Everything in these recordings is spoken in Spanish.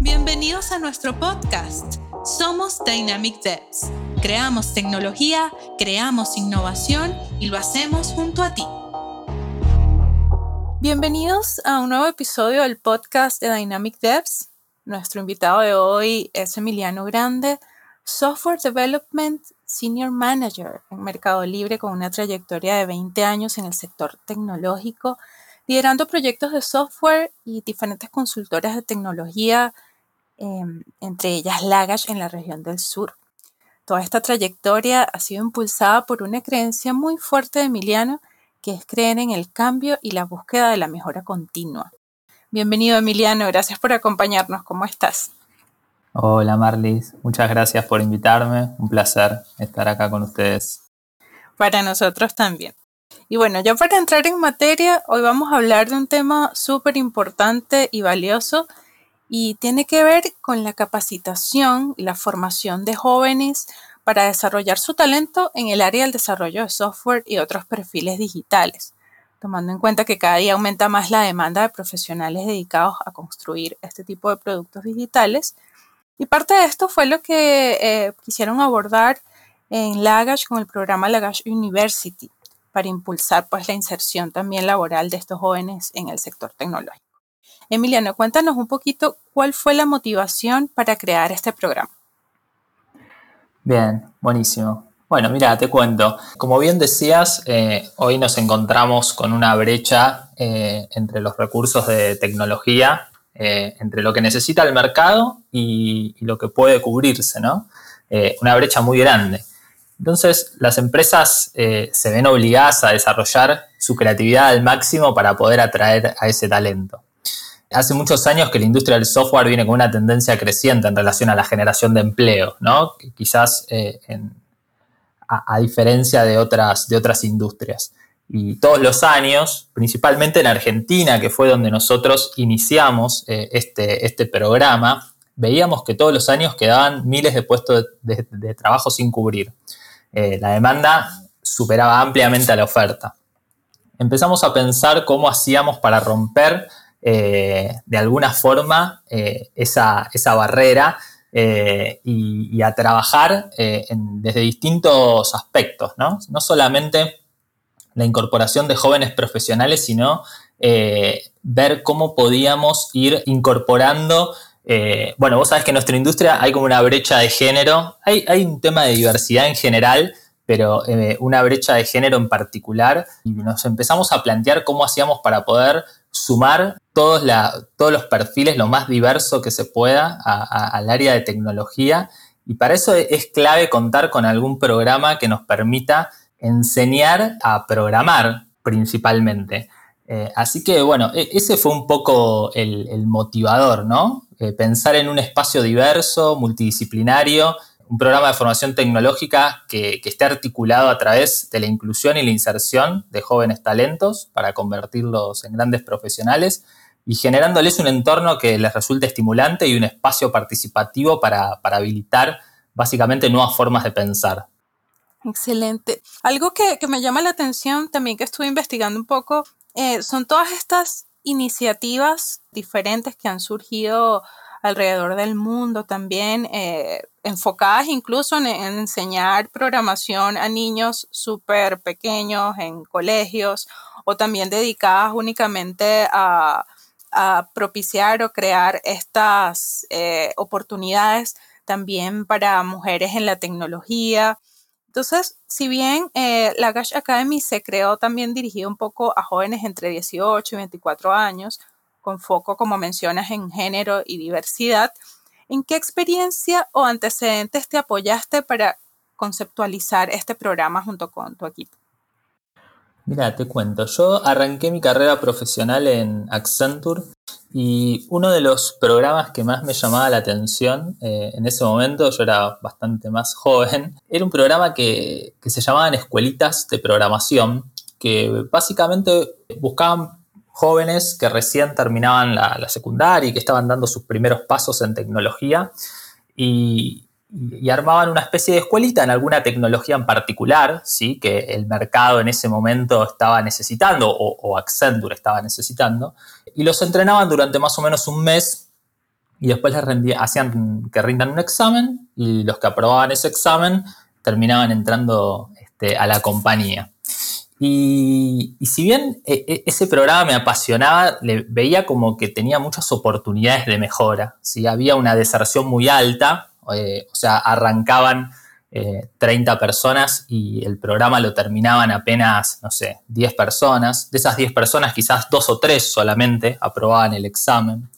Bienvenidos a nuestro podcast. Somos Dynamic Devs. Creamos tecnología, creamos innovación y lo hacemos junto a ti. Bienvenidos a un nuevo episodio del podcast de Dynamic Devs. Nuestro invitado de hoy es Emiliano Grande, Software Development Senior Manager en Mercado Libre con una trayectoria de 20 años en el sector tecnológico, liderando proyectos de software y diferentes consultoras de tecnología, em, entre ellas Lagash en la región del sur. Toda esta trayectoria ha sido impulsada por una creencia muy fuerte de Emiliano, que es creer en el cambio y la búsqueda de la mejora continua. Bienvenido Emiliano, gracias por acompañarnos. ¿Cómo estás? Hola Marlis, muchas gracias por invitarme. Un placer estar acá con ustedes. Para nosotros también. Y bueno, ya para entrar en materia, hoy vamos a hablar de un tema súper importante y valioso y tiene que ver con la capacitación y la formación de jóvenes para desarrollar su talento en el área del desarrollo de software y otros perfiles digitales, tomando en cuenta que cada día aumenta más la demanda de profesionales dedicados a construir este tipo de productos digitales. Y parte de esto fue lo que eh, quisieron abordar en Lagash con el programa Lagash University para impulsar pues la inserción también laboral de estos jóvenes en el sector tecnológico. Emiliano, cuéntanos un poquito cuál fue la motivación para crear este programa. Bien, buenísimo. Bueno, mira, te cuento. Como bien decías, eh, hoy nos encontramos con una brecha eh, entre los recursos de tecnología eh, entre lo que necesita el mercado y, lo que puede cubrirse, ¿no? Una brecha muy grande. Entonces, las empresas eh, se ven obligadas a desarrollar su creatividad al máximo para poder atraer a ese talento. Hace muchos años que la industria del software viene con una tendencia creciente en relación a la generación de empleo, ¿no? Quizás a, diferencia de otras, de otras industrias. Y todos los años, principalmente en Argentina, que fue donde nosotros iniciamos eh, este, este programa, veíamos que todos los años quedaban miles de puestos de, trabajo sin cubrir. Eh, la demanda superaba ampliamente a la oferta. Empezamos a pensar cómo hacíamos para romper eh, de alguna forma esa, barrera y, a trabajar desde distintos aspectos, ¿no? No solamente la incorporación de jóvenes profesionales, sino eh, ver cómo podíamos ir incorporando. Eh, bueno, vos sabés que en nuestra industria hay como una brecha de género, hay, un tema de diversidad en general, pero eh, una brecha de género en particular, y nos empezamos a plantear cómo hacíamos para poder sumar todos, los perfiles lo más diverso que se pueda al área de tecnología, y para eso es clave contar con algún programa que nos permita enseñar a programar principalmente. Eh, así que bueno, e, ese fue un poco el, motivador, ¿no? Eh, pensar en un espacio diverso, multidisciplinario, un programa de formación tecnológica que, esté articulado a través de la inclusión y la inserción de jóvenes talentos para convertirlos en grandes profesionales y generándoles un entorno que les resulte estimulante y un espacio participativo para habilitar básicamente nuevas formas de pensar. Excelente. Algo que, me llama la atención también que estuve investigando un poco eh, son todas estas iniciativas diferentes que han surgido alrededor del mundo también, eh, enfocadas incluso en, enseñar programación a niños súper pequeños en colegios o también dedicadas únicamente a, propiciar o crear estas eh, oportunidades también para mujeres en la tecnología. Entonces, si bien eh, la Gash Academy se creó también dirigido un poco a jóvenes entre 18 y 24 años, con foco, como mencionas, en género y diversidad, ¿en qué experiencia o antecedentes te apoyaste para conceptualizar este programa junto con tu equipo? Mira, te cuento, yo arranqué mi carrera profesional en Accenture y uno de los programas que más me llamaba la atención eh, en ese momento, yo era bastante más joven, era un programa que, se llamaban Escuelitas de Programación, que básicamente buscaban jóvenes que recién terminaban la, secundaria y que estaban dando sus primeros pasos en tecnología. Y, y, armaban una especie de escuelita en alguna tecnología en particular, ¿sí? que el mercado en ese momento estaba necesitando o, Accenture estaba necesitando, y los entrenaban durante más o menos un mes y después les hacían que rindan un examen y los que aprobaban ese examen terminaban entrando este, a la compañía. Y, si bien e, e, ese programa me apasionaba, le veía como que tenía muchas oportunidades de mejora. ¿sí? Había una deserción muy alta, eh, o sea, arrancaban 30 eh, personas y el programa lo terminaban apenas, no sé, 10 personas. De esas 10 personas, quizás dos o tres solamente aprobaban el examen.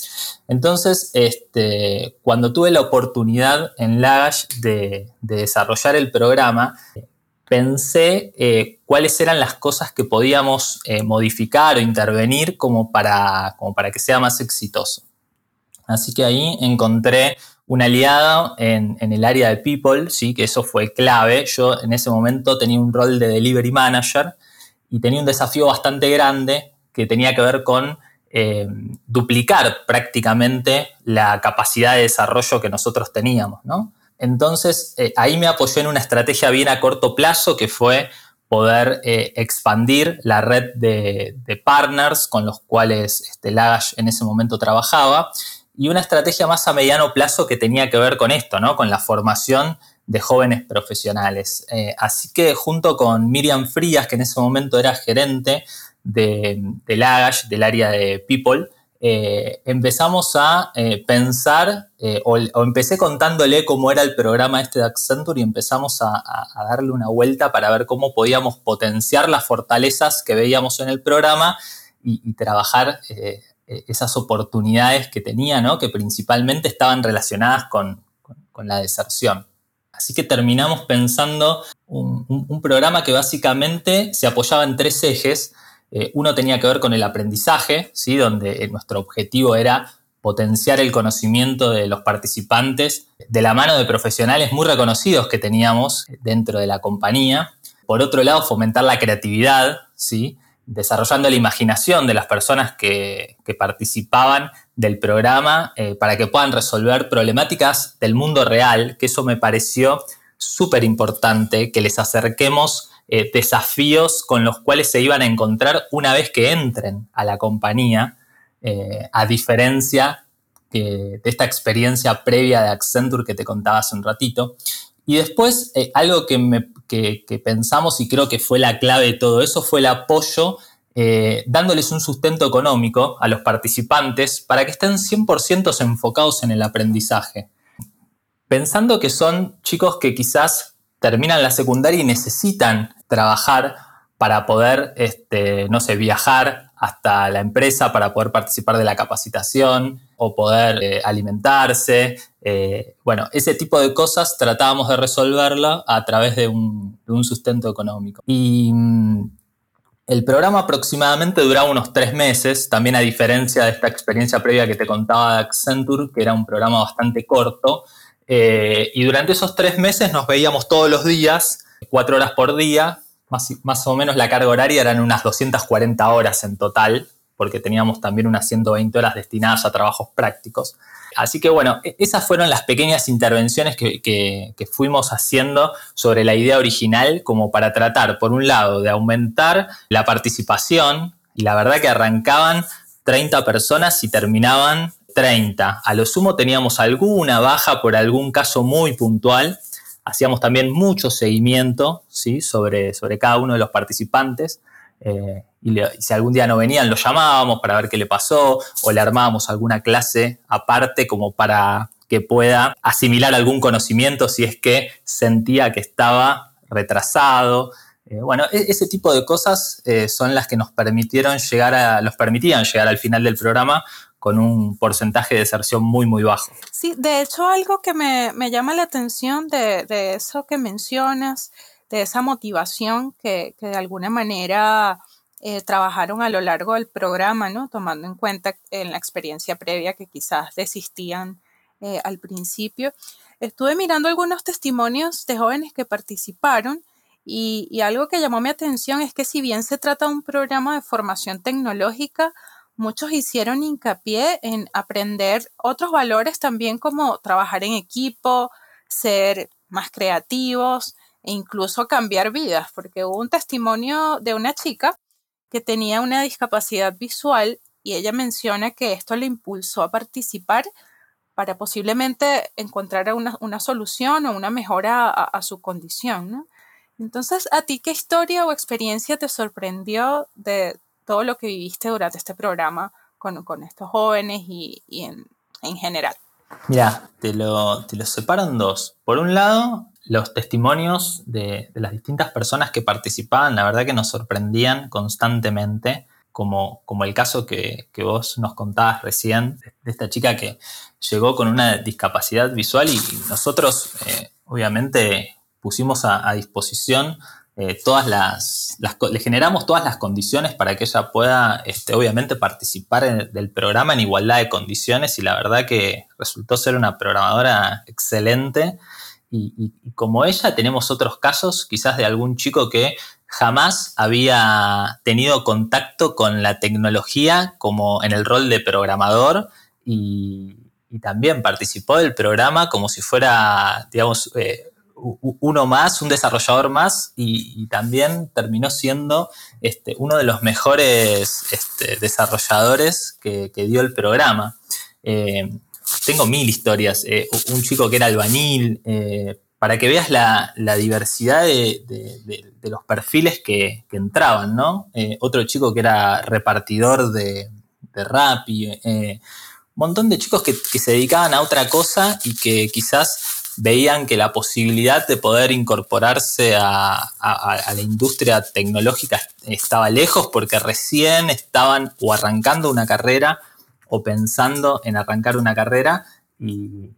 Entonces, este, cuando tuve la oportunidad en Lagash de, desarrollar el programa, pensé eh, cuáles eran las cosas que podíamos modificar o intervenir como para, como para que sea más exitoso. Así que ahí encontré un aliado en, el área de people, ¿sí? que eso fue clave. Yo en ese momento tenía un rol de delivery manager y tenía un desafío bastante grande que tenía que ver con eh, duplicar prácticamente la capacidad de desarrollo que nosotros teníamos. Entonces eh, ahí me apoyé en una estrategia bien a corto plazo que fue poder eh, expandir la red de, partners con los cuales este, Lagash en ese momento trabajaba y una estrategia más a mediano plazo que tenía que ver con esto, ¿no? Con la formación de jóvenes profesionales. Eh, así que junto con Miriam Frías, que en ese momento era gerente de, del AGASH, del área de People, eh, empezamos a eh, pensar, o, empecé contándole cómo era el programa este de Accenture y empezamos a, darle una vuelta para ver cómo podíamos potenciar las fortalezas que veíamos en el programa y, trabajar esas oportunidades que tenía, que principalmente estaban relacionadas con, la deserción. Así que terminamos pensando un, programa que básicamente se apoyaba en tres ejes. Eh, uno tenía que ver con el aprendizaje, ¿sí? donde eh, nuestro objetivo era potenciar el conocimiento de los participantes de la mano de profesionales muy reconocidos que teníamos dentro de la compañía. Por otro lado, fomentar la creatividad, ¿sí? Desarrollando la imaginación de las personas que, participaban del programa eh, para que puedan resolver problemáticas del mundo real, que eso me pareció súper importante, que les acerquemos eh, desafíos con los cuales se iban a encontrar una vez que entren a la compañía, eh, a diferencia de esta experiencia previa de Accenture que te contaba hace un ratito. Y después, algo que que, pensamos y creo que fue la clave de todo eso fue el apoyo eh, dándoles un sustento económico a los participantes para que estén 100% enfocados en el aprendizaje. Pensando que son chicos que quizás terminan la secundaria y necesitan trabajar para poder, este, no sé, viajar hasta la empresa para poder participar de la capacitación o poder eh, alimentarse. Eh, bueno, ese tipo de cosas tratábamos de resolverla a través de un, sustento económico. Y mm, el programa aproximadamente duraba unos tres meses, también a diferencia de esta experiencia previa que te contaba de Accenture, que era un programa bastante corto. Eh, y durante esos tres meses nos veíamos todos los días, cuatro horas por día, más, o menos la carga horaria eran unas 240 horas en total, porque teníamos también unas 120 horas destinadas a trabajos prácticos. Así que bueno, e-, esas fueron las pequeñas intervenciones que, fuimos haciendo sobre la idea original como para tratar, por un lado, de aumentar la participación, y la verdad que arrancaban 30 personas y terminaban 30. A lo sumo teníamos alguna baja por algún caso muy puntual, hacíamos también mucho seguimiento ¿sí? sobre, cada uno de los participantes. Eh, y, si algún día no venían, lo llamábamos para ver qué le pasó o le armábamos alguna clase aparte como para que pueda asimilar algún conocimiento si es que sentía que estaba retrasado. Eh, bueno, e-, ese tipo de cosas eh, son las que nos permitieron llegar a, los permitían llegar al final del programa con un porcentaje de deserción muy, muy bajo. Sí, de hecho, algo que me, llama la atención de, eso que mencionas, de esa motivación que, de alguna manera eh, trabajaron a lo largo del programa, ¿no? Tomando en cuenta en la experiencia previa que quizás desistían eh, al principio. Estuve mirando algunos testimonios de jóvenes que participaron y, y algo que llamó mi atención es que si bien se trata de un programa de formación tecnológica, muchos hicieron hincapié en aprender otros valores también como trabajar en equipo, ser más creativos e incluso cambiar vidas, porque hubo un testimonio de una chica que tenía una discapacidad visual y ella menciona que esto le impulsó a participar para posiblemente encontrar una, solución o una mejora a, su condición. Entonces, ¿a ti qué historia o experiencia te sorprendió de todo lo que viviste durante este programa con, estos jóvenes y, en, general? Mira, te lo, te lo separo en dos. Por un lado, los testimonios de, las distintas personas que participaban, la verdad que nos sorprendían constantemente, como, como el caso que, vos nos contabas recién, de esta chica que llegó con una discapacidad visual y nosotros, eh, obviamente, pusimos a, disposición eh, todas las, le generamos todas las condiciones para que ella pueda, este, obviamente, participar del programa en igualdad de condiciones y la verdad que resultó ser una programadora excelente. Y, como ella tenemos otros casos quizás de algún chico que jamás había tenido contacto con la tecnología como en el rol de programador y, también participó del programa como si fuera, digamos, eh, uno más, un desarrollador más y, también terminó siendo este, uno de los mejores este, desarrolladores que, dio el programa. Eh, tengo mil historias. Eh, un chico que era albañil, eh, para que veas la, diversidad de, los perfiles que, entraban, ¿no? Otro chico que era repartidor de, de y un montón de chicos que, se dedicaban a otra cosa y que quizás veían que la posibilidad de poder incorporarse a, la industria tecnológica estaba lejos porque recién estaban o arrancando una carrera o pensando en arrancar una carrera y,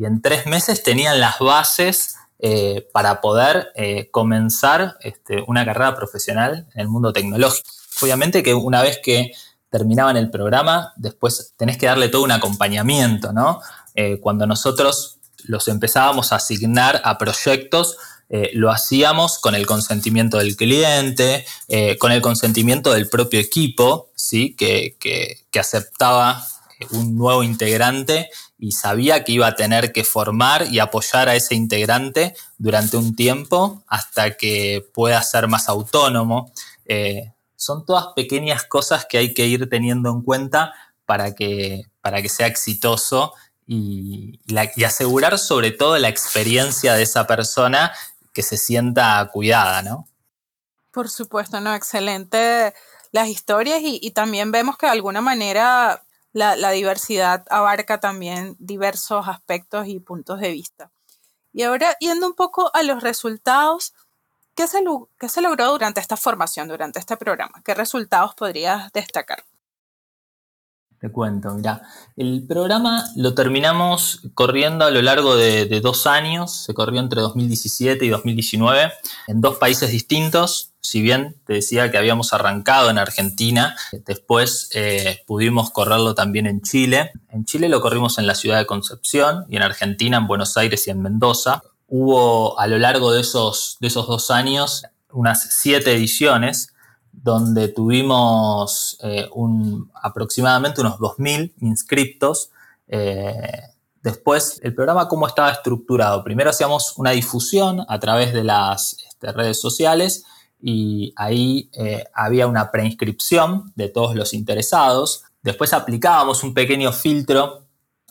en tres meses tenían las bases eh, para poder eh, comenzar este, una carrera profesional en el mundo tecnológico. Obviamente que una vez que terminaban el programa, después tenés que darle todo un acompañamiento, ¿no? Eh, cuando nosotros los empezábamos a asignar a proyectos, eh, lo hacíamos con el consentimiento del cliente, eh, con el consentimiento del propio equipo, ¿sí? que, aceptaba eh, un nuevo integrante y sabía que iba a tener que formar y apoyar a ese integrante durante un tiempo hasta que pueda ser más autónomo. son todas pequeñas cosas que hay que ir teniendo en cuenta para que, para que sea exitoso y, asegurar sobre todo la experiencia de esa persona que se sienta cuidada, ¿no? Por supuesto, no, excelente las historias y, también vemos que de alguna manera la, diversidad abarca también diversos aspectos y puntos de vista. Y ahora, yendo un poco a los resultados, ¿qué se, qué se logró durante esta formación, durante este programa? ¿Qué resultados podrías destacar? Te cuento, mira, el programa lo terminamos corriendo a lo largo de, dos años, se corrió entre 2017 y 2019 en dos países distintos, si bien te decía que habíamos arrancado en Argentina, después eh, pudimos correrlo también en Chile. En Chile lo corrimos en la ciudad de Concepción y en Argentina en Buenos Aires y en Mendoza. Hubo a lo largo de esos, de esos dos años unas siete ediciones donde tuvimos eh, aproximadamente unos 2.000 inscriptos. Eh, después, el programa, ¿cómo estaba estructurado? Primero hacíamos una difusión a través de las este, redes sociales y ahí eh, había una preinscripción de todos los interesados. Después aplicábamos un pequeño filtro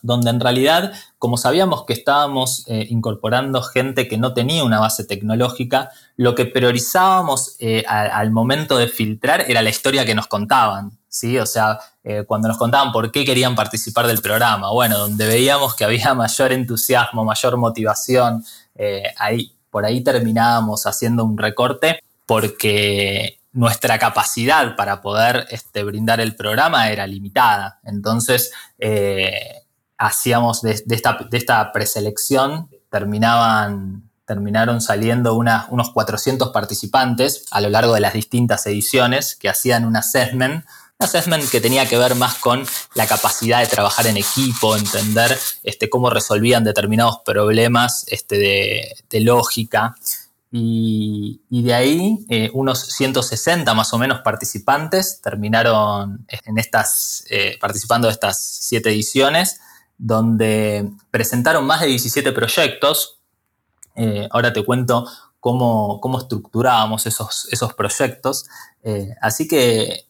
donde en realidad, como sabíamos que estábamos eh, incorporando gente que no tenía una base tecnológica, lo que priorizábamos eh, al momento de filtrar era la historia que nos contaban, ¿sí? O sea, eh, cuando nos contaban por qué querían participar del programa, bueno, donde veíamos que había mayor entusiasmo, mayor motivación, ahí, por ahí terminábamos haciendo un recorte porque nuestra capacidad para poder este, brindar el programa era limitada. Entonces, hacíamos de, esta, preselección, terminaban, terminaron saliendo unos 400 participantes a lo largo de las distintas ediciones que hacían un assessment, un assessment que tenía que ver más con la capacidad de trabajar en equipo, entender este, cómo resolvían determinados problemas este, de, lógica. Y, de ahí eh, unos 160 más o menos participantes terminaron en estas, eh, participando de estas siete ediciones donde presentaron más de 17 proyectos. Eh, ahora te cuento cómo, estructurábamos esos, esos proyectos. Eh, así que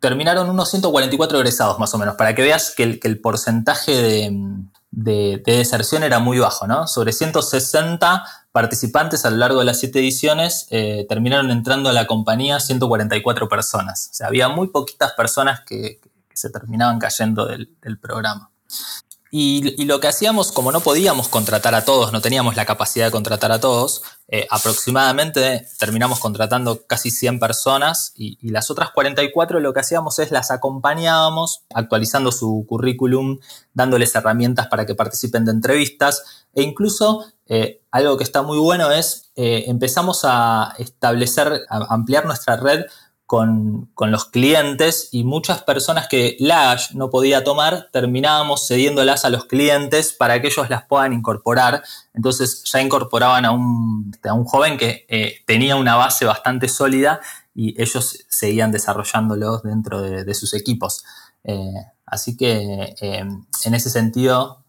terminaron unos 144 egresados más o menos, para que veas que el, porcentaje de, deserción era muy bajo, ¿no? Sobre 160 participantes a lo largo de las siete ediciones eh, terminaron entrando a la compañía 144 personas. O sea, había muy poquitas personas que, se terminaban cayendo del programa. Y, lo que hacíamos, como no podíamos contratar a todos, no teníamos la capacidad de contratar a todos, eh, aproximadamente terminamos contratando casi 100 personas y, las otras 44 lo que hacíamos es las acompañábamos actualizando su currículum, dándoles herramientas para que participen de entrevistas e incluso eh, algo que está muy bueno es eh, empezamos a establecer, a ampliar nuestra red con, los clientes y muchas personas que Lash no podía tomar, terminábamos cediéndolas a los clientes para que ellos las puedan incorporar. Entonces ya incorporaban a un, a un joven que eh, tenía una base bastante sólida y ellos seguían desarrollándolos dentro de, sus equipos. Eh, así que eh, en ese sentido,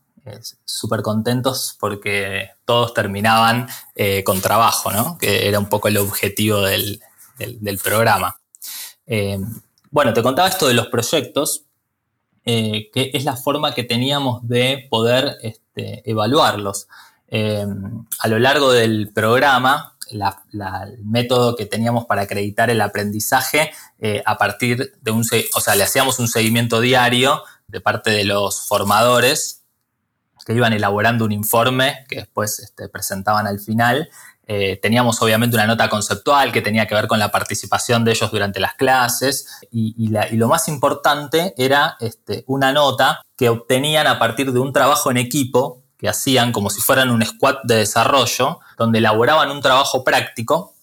súper contentos porque todos terminaban con trabajo, ¿no? que era un poco el objetivo del, del programa. Eh, bueno, te contaba esto de los proyectos, eh, que es la forma que teníamos de poder este, evaluarlos. Eh, a lo largo del programa, el método que teníamos para acreditar el aprendizaje a partir de un, o sea, le hacíamos un seguimiento diario de parte de los formadores que iban elaborando un informe que después este, presentaban al final eh, teníamos obviamente una nota conceptual que tenía que ver con la participación de ellos durante las clases y, lo más importante era este, una nota que obtenían a partir de un trabajo en equipo que hacían como si fueran un squad de desarrollo, donde elaboraban un trabajo práctico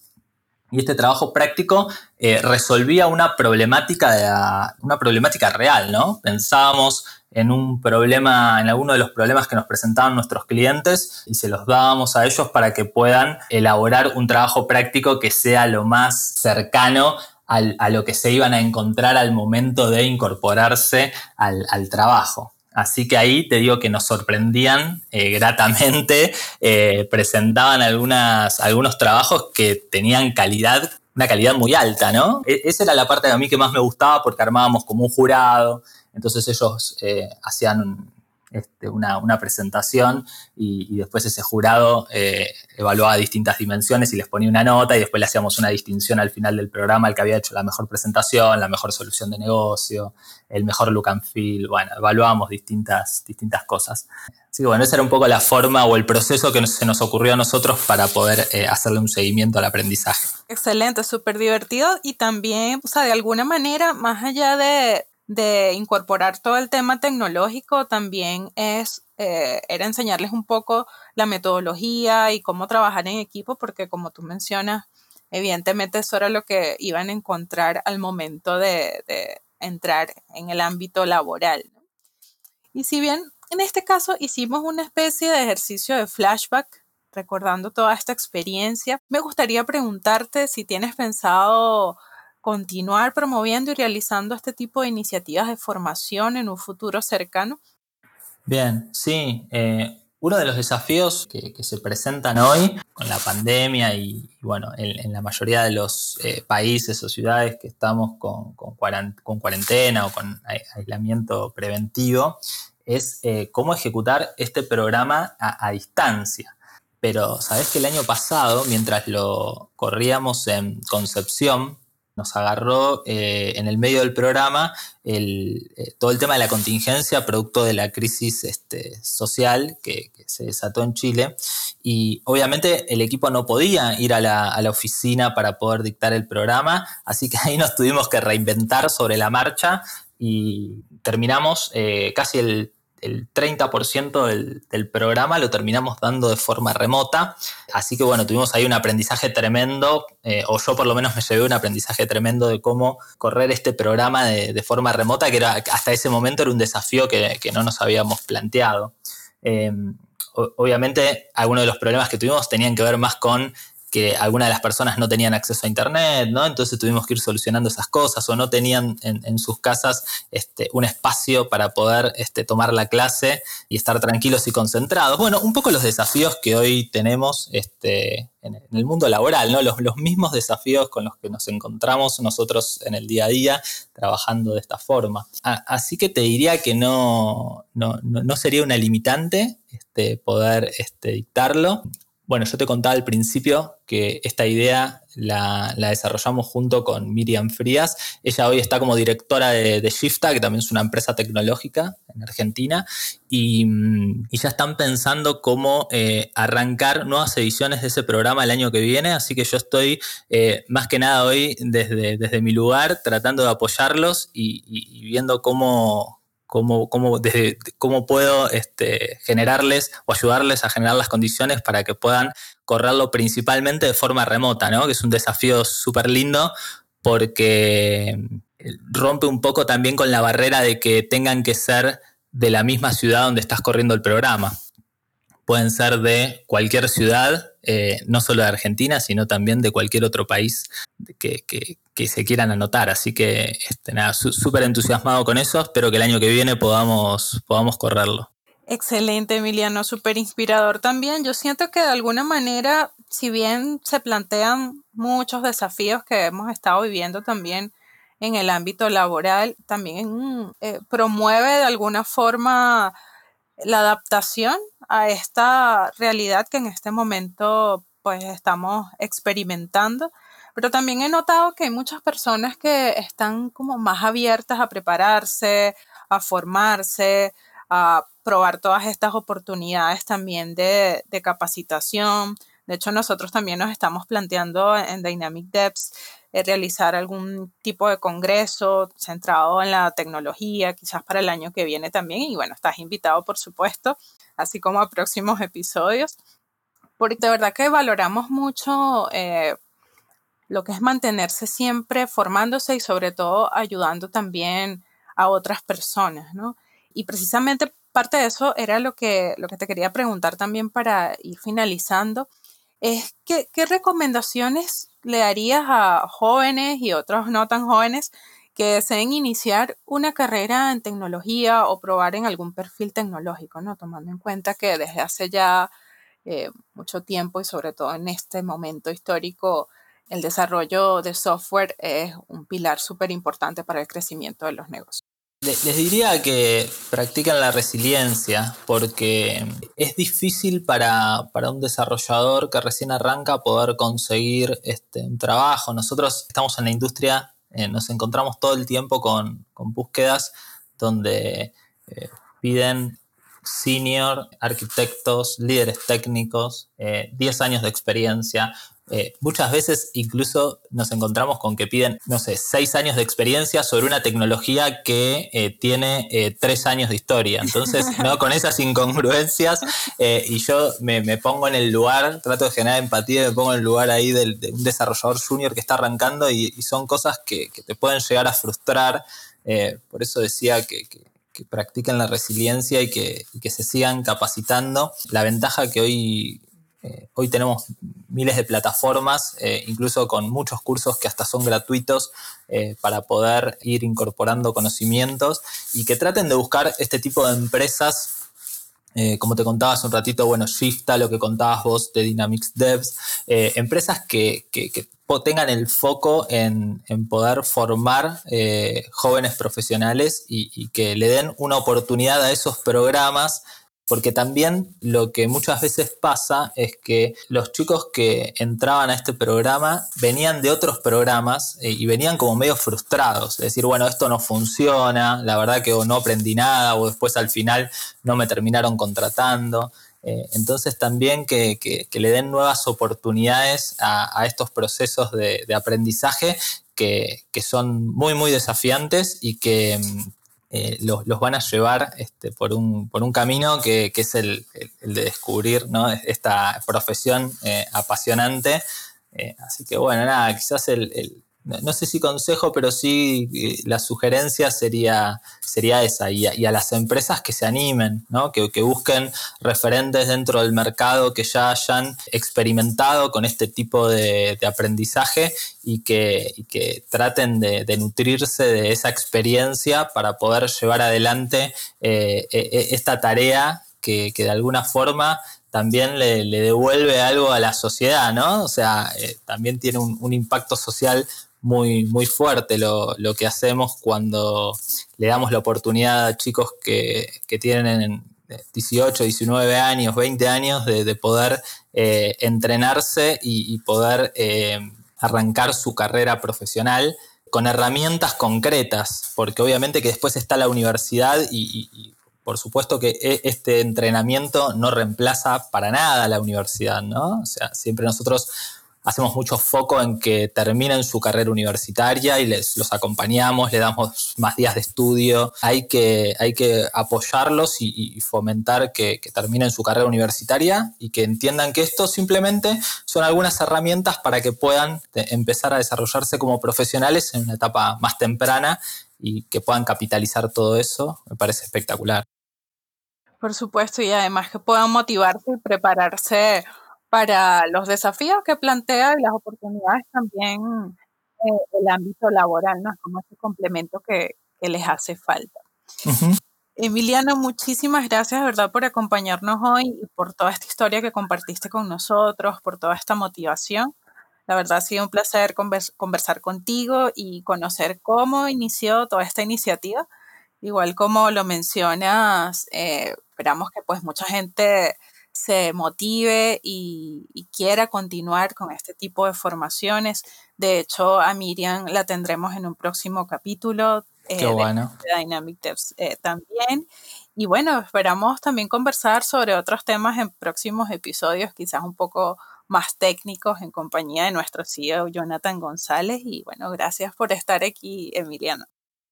y este trabajo práctico eh, resolvía una problemática, una problemática real, ¿no? Pensábamos en un problema, en alguno de los problemas que nos presentaban nuestros clientes y se los dábamos a ellos para que puedan elaborar un trabajo práctico que sea lo más cercano a lo que se iban a encontrar al momento de incorporarse al, trabajo. Así que ahí te digo que nos sorprendían eh, gratamente, eh, presentaban algunas, algunos trabajos que tenían calidad, una calidad muy alta, ¿no? E, esa era la parte a mí que más me gustaba porque armábamos como un jurado, entonces ellos eh, hacían este, una, presentación y, después ese jurado eh, evaluaba distintas dimensiones y les ponía una nota y después le hacíamos una distinción al final del programa al que había hecho la mejor presentación, la mejor solución de negocio, el mejor look and feel, bueno, evaluábamos distintas, distintas cosas. Así que bueno, esa era un poco la forma o el proceso que se nos ocurrió a nosotros para poder eh, hacerle un seguimiento al aprendizaje. Excelente, súper divertido y también, o sea, de alguna manera, más allá de, de incorporar todo el tema tecnológico también es, eh, era enseñarles un poco la metodología y cómo trabajar en equipo, porque como tú mencionas, evidentemente eso era lo que iban a encontrar al momento de, entrar en el ámbito laboral. Y si bien en este caso hicimos una especie de ejercicio de flashback, recordando toda esta experiencia, me gustaría preguntarte si tienes pensado continuar promoviendo y realizando este tipo de iniciativas de formación en un futuro cercano? Bien, sí. Eh, uno de los desafíos que, se presentan hoy con la pandemia y, bueno, en, la mayoría de los eh, países o ciudades que estamos con, cuarentena o con aislamiento preventivo es eh, cómo ejecutar este programa a, a distancia. Pero sabes que el año pasado, mientras lo corríamos en Concepción, nos agarró eh, en el medio del programa el, eh, todo el tema de la contingencia producto de la crisis este, social que, se desató en Chile. Y obviamente el equipo no podía ir a la, oficina para poder dictar el programa, así que ahí nos tuvimos que reinventar sobre la marcha y terminamos eh, casi el el 30% del, programa lo terminamos dando de forma remota. Así que bueno, tuvimos ahí un aprendizaje tremendo, eh, o yo por lo menos me llevé un aprendizaje tremendo de cómo correr este programa de, forma remota, que era, hasta ese momento era un desafío que, no nos habíamos planteado. Em, obviamente, algunos de los problemas que tuvimos tenían que ver más con que algunas de las personas no tenían acceso a internet, ¿no? Entonces tuvimos que ir solucionando esas cosas o no tenían en, sus casas este, un espacio para poder este, tomar la clase y estar tranquilos y concentrados. Bueno, un poco los desafíos que hoy tenemos este, en el mundo laboral, ¿no? Los, mismos desafíos con los que nos encontramos nosotros en el día a día trabajando de esta forma. así que te diría que no, no, sería una limitante poder dictarlo. Bueno, yo te contaba al principio que esta idea la, desarrollamos junto con Miriam Frías. Ella hoy está como directora de, Shifta, que también es una empresa tecnológica en Argentina, y, ya están pensando cómo eh, arrancar nuevas ediciones de ese programa el año que viene, así que yo estoy eh, más que nada hoy desde mi lugar tratando de apoyarlos y viendo cómo, cómo, cómo, puedo este, generarles o ayudarles a generar las condiciones para que puedan correrlo principalmente de forma remota, ¿no? que es un desafío súper lindo porque rompe un poco también con la barrera de que tengan que ser de la misma ciudad donde estás corriendo el programa pueden ser de cualquier ciudad, eh, no solo de Argentina, sino también de cualquier otro país que, se quieran anotar. Así que este, nada, súper entusiasmado con eso. Espero que el año que viene podamos, podamos correrlo. Excelente, Emiliano, súper inspirador también. Yo siento que de alguna manera, si bien se plantean muchos desafíos que hemos estado viviendo también en el ámbito laboral, también eh, promueve de alguna forma la adaptación a esta realidad que en este momento pues estamos experimentando. Pero también he notado que hay muchas personas que están como más abiertas a prepararse, a formarse, a probar todas estas oportunidades también de, de capacitación. De hecho, nosotros también nos estamos planteando en Dynamic eh, realizar algún tipo de congreso centrado en la tecnología, quizás para el año que viene también. Y bueno, estás invitado, por supuesto, así como a próximos episodios, porque de verdad que valoramos mucho eh, lo que es mantenerse siempre formándose y sobre todo ayudando también a otras personas, ¿no? Y precisamente parte de eso era lo que, lo que te quería preguntar también para ir finalizando es que, qué recomendaciones le darías a jóvenes y otros no tan jóvenes que deseen iniciar una carrera en tecnología o probar en algún perfil tecnológico, ¿no? Tomando en cuenta que desde hace ya eh, mucho tiempo y sobre todo en este momento histórico, el desarrollo de software es un pilar súper importante para el crecimiento de los negocios. Les diría que practiquen la resiliencia porque es difícil para, un desarrollador que recién arranca poder conseguir este, un trabajo. Nosotros estamos en la industria, eh, nos encontramos todo el tiempo con, búsquedas donde eh, piden senior, arquitectos, líderes técnicos, 10 eh, años de experiencia. Eh, muchas veces incluso nos encontramos con que piden, no sé, seis años de experiencia sobre una tecnología que eh, tiene eh, tres años de historia. Entonces, ¿no? con esas incongruencias, y yo me, pongo en el lugar, trato de generar empatía, me pongo en el lugar ahí de un desarrollador junior que está arrancando y, son cosas que, te pueden llegar a frustrar. por eso decía que, practiquen la resiliencia y que, y que, se sigan capacitando. La ventaja que hoy eh, hoy tenemos miles de plataformas, eh, incluso con muchos cursos que hasta son gratuitos eh, para poder ir incorporando conocimientos y que traten de buscar este tipo de empresas. como te contaba hace un ratito, bueno, Shifta, lo que contabas vos de Dynamics Devs, empresas que, tengan el foco en, poder formar jóvenes profesionales y, que le den una oportunidad a esos programas porque también lo que muchas veces pasa es que los chicos que entraban a este programa venían de otros programas eh, y venían como medio frustrados, es decir, bueno, esto no funciona, la verdad que o no aprendí nada o después al final no me terminaron contratando. Eh, entonces también que, le den nuevas oportunidades a, estos procesos de, aprendizaje que, que, son muy, muy desafiantes y que, mm, eh, los, van a llevar este, por, un, por, un, camino que, es el, de descubrir esta profesión eh, apasionante. Eh, así que bueno, nada, quizás el, no sé si consejo, pero sí eh, la sugerencia sería, sería esa, y a, las empresas que se animen, ¿no? que, busquen referentes dentro del mercado que ya hayan experimentado con este tipo de, aprendizaje y que, que traten de, nutrirse de esa experiencia para poder llevar adelante eh, e, e, esta tarea que, de alguna forma también le, devuelve algo a la sociedad, ¿no? O sea, eh, también tiene un, un, impacto social muy, muy fuerte lo, que hacemos cuando le damos la oportunidad a chicos que, tienen 18, 19 años, 20 años de, poder eh, entrenarse y, poder eh, arrancar su carrera profesional con herramientas concretas, porque obviamente que después está la universidad y, y, por supuesto que e, este entrenamiento no reemplaza para nada la universidad, ¿no? O sea, siempre nosotros hacemos mucho foco en que terminen su carrera universitaria y les los acompañamos, le damos más días de estudio. Hay que, hay que apoyarlos y, fomentar que, terminen su carrera universitaria y que entiendan que esto simplemente son algunas herramientas para que puedan empezar a desarrollarse como profesionales en una etapa más temprana y que puedan capitalizar todo eso. Me parece espectacular. Por supuesto, y además que puedan motivarse y prepararse para los desafíos que plantea y las oportunidades también eh, el ámbito laboral, ¿no? Como ese complemento que, les hace falta. Emiliano, muchísimas gracias, ¿verdad?, por acompañarnos hoy y por toda esta historia que compartiste con nosotros, por toda esta motivación. La verdad ha sido un placer conversar contigo y conocer cómo inició toda esta iniciativa. Igual como lo mencionas, eh, esperamos que pues mucha gente se motive y, quiera continuar con este tipo de formaciones. De hecho, a Miriam la tendremos en un próximo capítulo eh, de, Dynamic Devs eh, también. Y bueno, esperamos también conversar sobre otros temas en próximos episodios, quizás un poco más técnicos en compañía de nuestro CEO Jonathan González. Y bueno, gracias por estar aquí, Emiliano.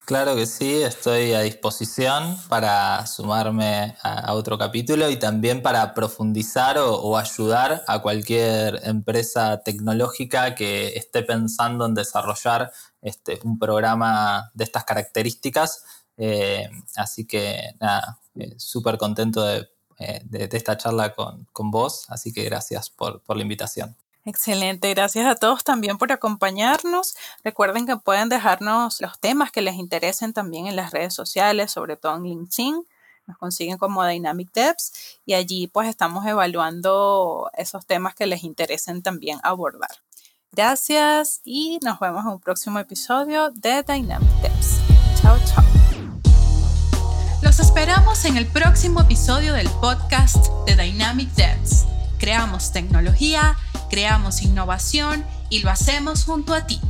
Claro que sí, estoy a disposición para sumarme a, otro capítulo y también para profundizar o, ayudar a cualquier empresa tecnológica que esté pensando en desarrollar este, un programa de estas características. Eh, así que nada, eh, súper contento eh, de, esta charla con, vos, así que gracias por la invitación. Excelente, gracias a todos también por acompañarnos. Recuerden que pueden dejarnos los temas que les interesen también en las redes sociales, sobre todo en LinkedIn. Nos consiguen como Dynamic Devs y allí pues estamos evaluando esos temas que les interesen también abordar. Gracias y nos vemos en un próximo episodio de Dynamic Devs. Chao, chao. Los esperamos en el próximo episodio del podcast de Dynamic Devs. Creamos tecnología Creamos innovación y lo hacemos junto a ti.